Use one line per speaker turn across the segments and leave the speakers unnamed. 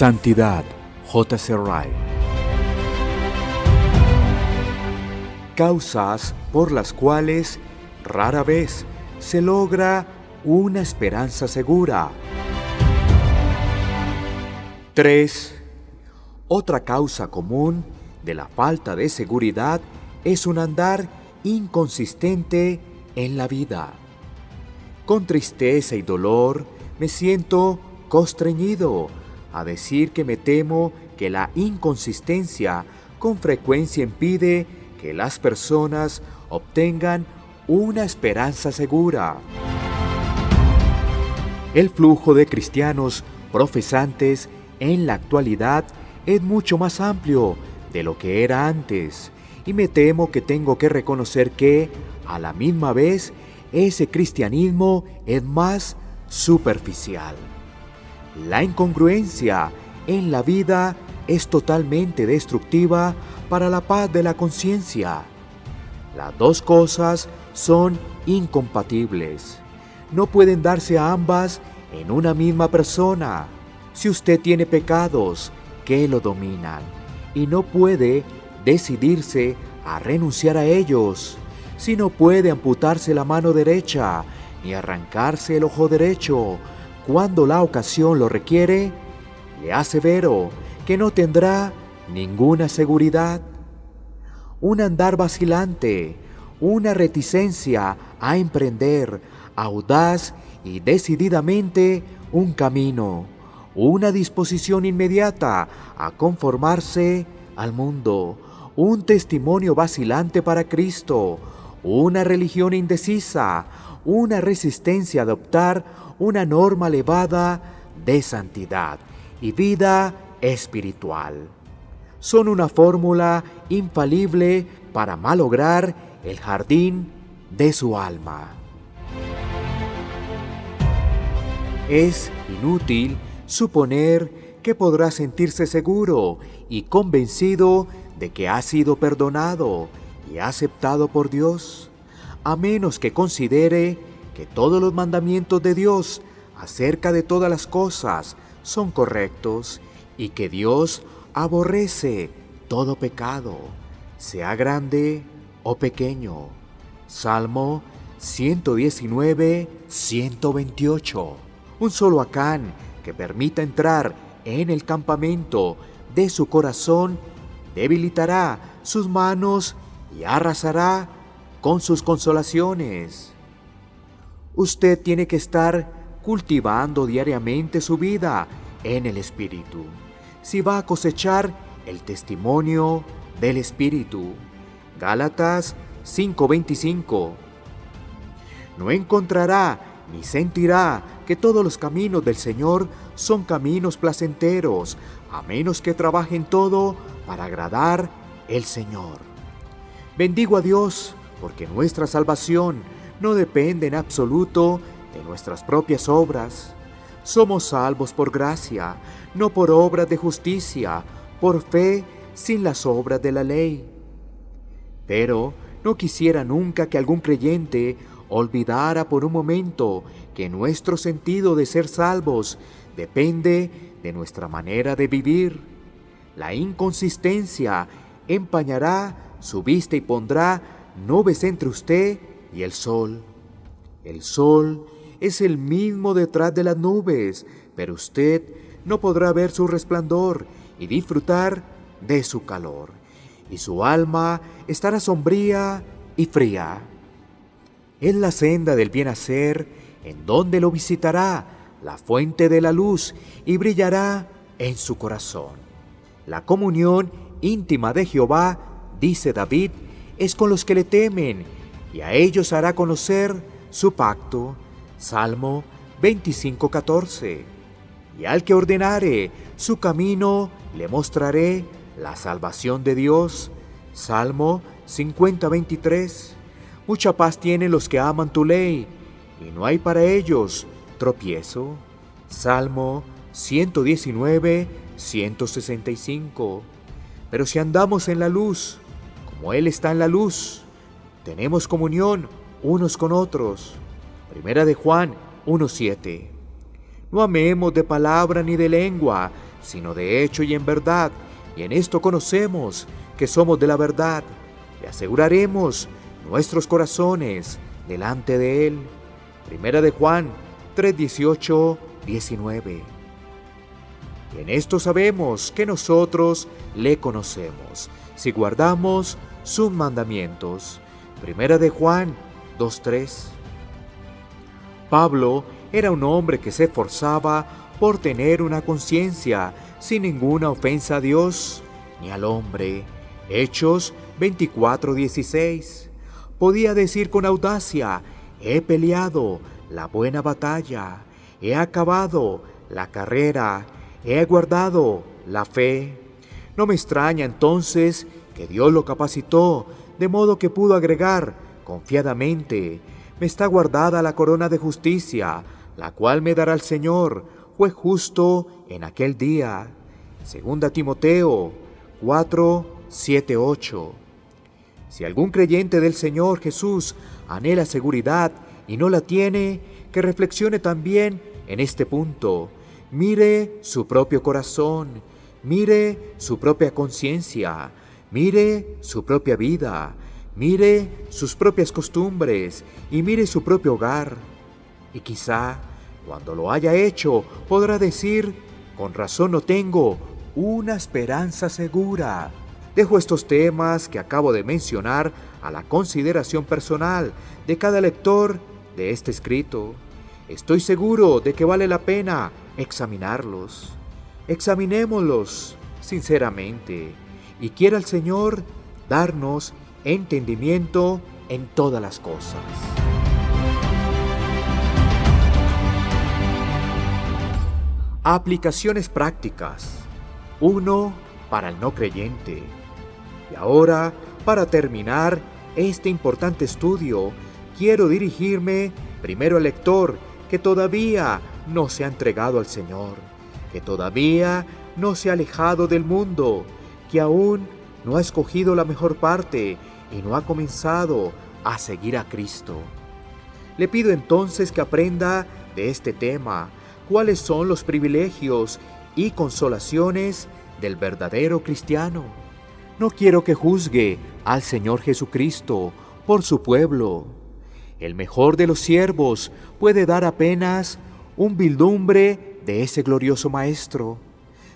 Santidad, J.C. Wright. Causas por las cuales rara vez se logra una esperanza segura. 3. Otra causa común de la falta de seguridad es un andar inconsistente en la vida. Con tristeza y dolor me siento constreñido a decir que me temo que la inconsistencia con frecuencia impide que las personas obtengan una esperanza segura. El flujo de cristianos profesantes en la actualidad es mucho más amplio de lo que era antes y me temo que tengo que reconocer que, a la misma vez, ese cristianismo es más superficial. La incongruencia en la vida es totalmente destructiva para la paz de la conciencia. Las dos cosas son incompatibles. No pueden darse ambas en una misma persona. Si usted tiene pecados que lo dominan y no puede decidirse a renunciar a ellos, si no puede amputarse la mano derecha ni arrancarse el ojo derecho, cuando la ocasión lo requiere, le asevero que no tendrá ninguna seguridad. Un andar vacilante, una reticencia a emprender audaz y decididamente un camino, una disposición inmediata a conformarse al mundo, un testimonio vacilante para Cristo, una religión indecisa, una resistencia a adoptar una norma elevada de santidad y vida espiritual. Son una fórmula infalible para malograr el jardín de su alma. Es inútil suponer que podrá sentirse seguro y convencido de que ha sido perdonado y aceptado por Dios, a menos que considere que todos los mandamientos de Dios acerca de todas las cosas son correctos y que Dios aborrece todo pecado, sea grande o pequeño. Salmo 119, 128. Un solo acán que permita entrar en el campamento de su corazón debilitará sus manos y arrasará con sus consolaciones. Usted tiene que estar cultivando diariamente su vida en el Espíritu, si va a cosechar el testimonio del Espíritu. Gálatas 5:25. No encontrará ni sentirá que todos los caminos del Señor son caminos placenteros, a menos que trabajen todo para agradar el Señor. Bendigo a Dios porque nuestra salvación no depende en absoluto de nuestras propias obras. Somos salvos por gracia, no por obras de justicia, por fe sin las obras de la ley. Pero no quisiera nunca que algún creyente olvidara por un momento que nuestro sentido de ser salvos depende de nuestra manera de vivir. La inconsistencia empañará su vista y pondrá nubes entre usted y el sol. El sol es el mismo detrás de las nubes, pero usted no podrá ver su resplandor y disfrutar de su calor, y su alma estará sombría y fría. Es la senda del bien hacer, en donde lo visitará la fuente de la luz y brillará en su corazón. La comunión íntima de Jehová, dice David, es con los que le temen, y a ellos hará conocer su pacto. Salmo 25:14. Y al que ordenare su camino, le mostraré la salvación de Dios. Salmo 50:23. Mucha paz tienen los que aman tu ley, y no hay para ellos tropiezo. Salmo 119, 165. Pero si andamos en la luz, como Él está en la luz, tenemos comunión unos con otros. Primera de Juan 1.7. No amemos de palabra ni de lengua, sino de hecho y en verdad, y en esto conocemos que somos de la verdad, y aseguraremos nuestros corazones delante de Él. Primera de Juan 3, 18, 19. En esto sabemos que nosotros le conocemos, si guardamos sus mandamientos. Primera de Juan 2.3. Pablo era un hombre que se esforzaba por tener una conciencia sin ninguna ofensa a Dios ni al hombre. Hechos 24:16. Podía decir con audacia, he peleado la buena batalla, he acabado la carrera, he guardado la fe. No me extraña entonces que Dios lo capacitó, de modo que pudo agregar confiadamente, me está guardada la corona de justicia, la cual me dará el Señor, juez justo en aquel día. Segunda Timoteo 4, 7, 8. Si algún creyente del Señor Jesús anhela seguridad y no la tiene, que reflexione también en este punto. Mire su propio corazón, mire su propia conciencia, mire su propia vida, mire sus propias costumbres y mire su propio hogar. Y quizá, cuando lo haya hecho, podrá decir, con razón no tengo una esperanza segura. Dejo estos temas que acabo de mencionar a la consideración personal de cada lector de este escrito. Estoy seguro de que vale la pena examinarlos. Examinémoslos sinceramente y quiera el Señor darnos entendimiento en todas las cosas. Aplicaciones prácticas. 1 para el no creyente. Y ahora, para terminar este importante estudio, quiero dirigirme primero al lector que todavía no se ha entregado al Señor, que todavía no se ha alejado del mundo, que aún no ha escogido la mejor parte y no ha comenzado a seguir a Cristo. Le pido entonces que aprenda de este tema cuáles son los privilegios y consolaciones del verdadero cristiano. No quiero que juzgue al Señor Jesucristo por su pueblo. El mejor de los siervos puede dar apenas un vildumbre de ese glorioso Maestro.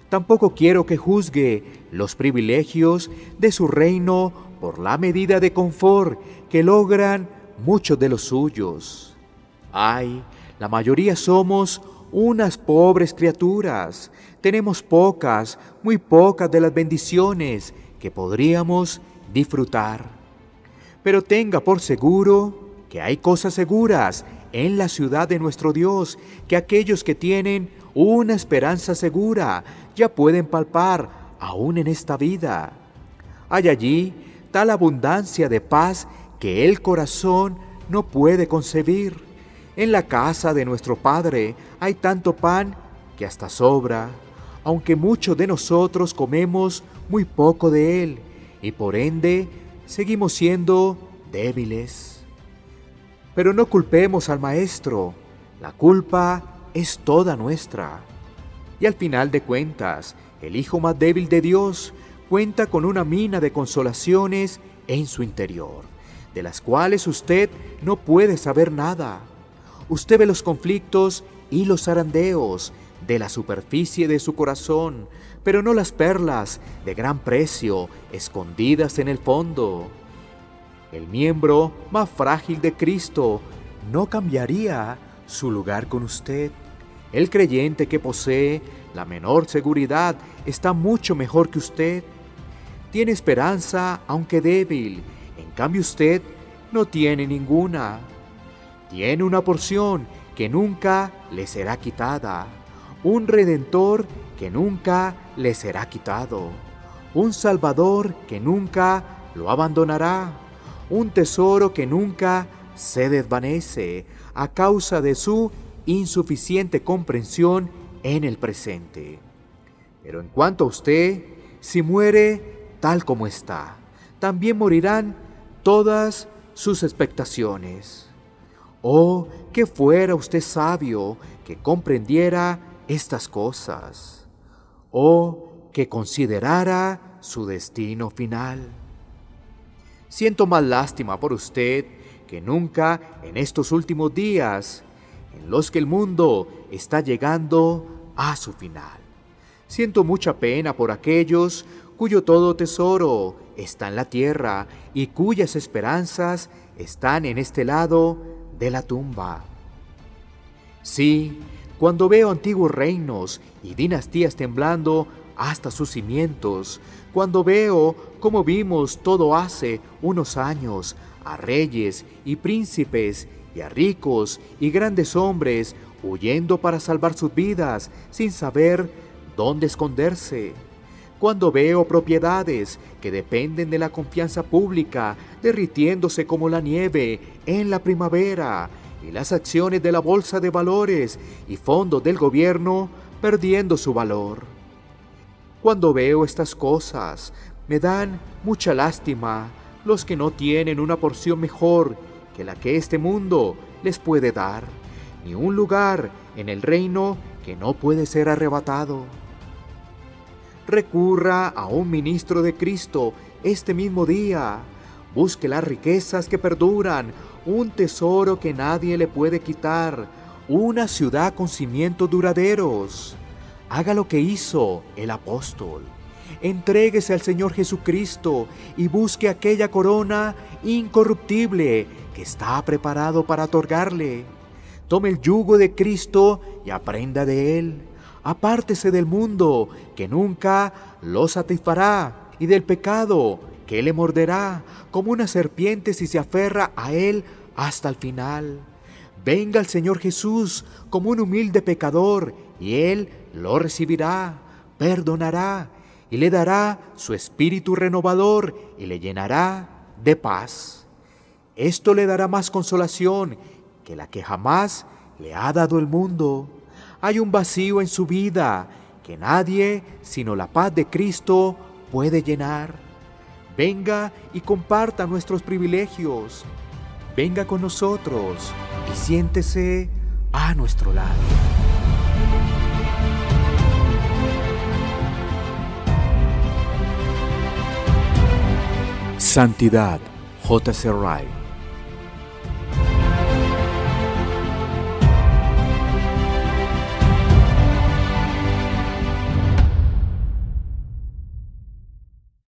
Tampoco quiero que juzgue los privilegios de su reino por la medida de confort que logran muchos de los suyos. Ay, la mayoría somos unas pobres criaturas. Tenemos pocas, muy pocas de las bendiciones que podríamos disfrutar. Pero tenga por seguro que hay cosas seguras en la ciudad de nuestro Dios, que aquellos que tienen una esperanza segura ya pueden palpar aún en esta vida. Hay allí tal abundancia de paz que el corazón no puede concebir. En la casa de nuestro Padre hay tanto pan que hasta sobra, aunque muchos de nosotros comemos muy poco de él y por ende seguimos siendo débiles. Pero no culpemos al Maestro, la culpa es toda nuestra. Y al final de cuentas, el Hijo más débil de Dios cuenta con una mina de consolaciones en su interior, de las cuales usted no puede saber nada. Usted ve los conflictos y los zarandeos de la superficie de su corazón, pero no las perlas de gran precio escondidas en el fondo. El miembro más frágil de Cristo no cambiaría su lugar con usted. El creyente que posee la menor seguridad está mucho mejor que usted. Tiene esperanza aunque débil, en cambio usted no tiene ninguna. Tiene una porción que nunca le será quitada, un redentor que nunca le será quitado, un salvador que nunca lo abandonará, un tesoro que nunca se desvanece a causa de su insuficiente comprensión en el presente. Pero en cuanto a usted, si muere, tal como está. También morirán todas sus expectaciones. Oh, que fuera usted sabio, que comprendiera estas cosas. o que considerara su destino final. Siento más lástima por usted que nunca en estos últimos días en los que el mundo está llegando a su final. Siento mucha pena por aquellos cuyo todo tesoro está en la tierra y cuyas esperanzas están en este lado de la tumba. Sí, cuando veo antiguos reinos y dinastías temblando hasta sus cimientos, cuando veo como vimos todo hace unos años a reyes y príncipes y a ricos y grandes hombres huyendo para salvar sus vidas sin saber dónde esconderse. Cuando veo propiedades que dependen de la confianza pública derritiéndose como la nieve en la primavera y las acciones de la bolsa de valores y fondos del gobierno perdiendo su valor. Cuando veo estas cosas, me dan mucha lástima los que no tienen una porción mejor que la que este mundo les puede dar, ni un lugar en el reino que no puede ser arrebatado. Recurra a un ministro de Cristo este mismo día. Busque las riquezas que perduran, un tesoro que nadie le puede quitar, una ciudad con cimientos duraderos. Haga lo que hizo el apóstol. Entréguese al Señor Jesucristo y busque aquella corona incorruptible que está preparado para otorgarle. Tome el yugo de Cristo y aprenda de Él. Apártese del mundo, que nunca lo satisfará, y del pecado, que le morderá, como una serpiente si se aferra a Él hasta el final. Venga el Señor Jesús como un humilde pecador, y Él lo recibirá, perdonará, y le dará su espíritu renovador, y le llenará de paz. Esto le dará más consolación que la que jamás le ha dado el mundo. Hay un vacío en su vida que nadie, sino la paz de Cristo, puede llenar. Venga y comparta nuestros privilegios. Venga con nosotros y siéntese a nuestro lado. Santidad, J.C. Wright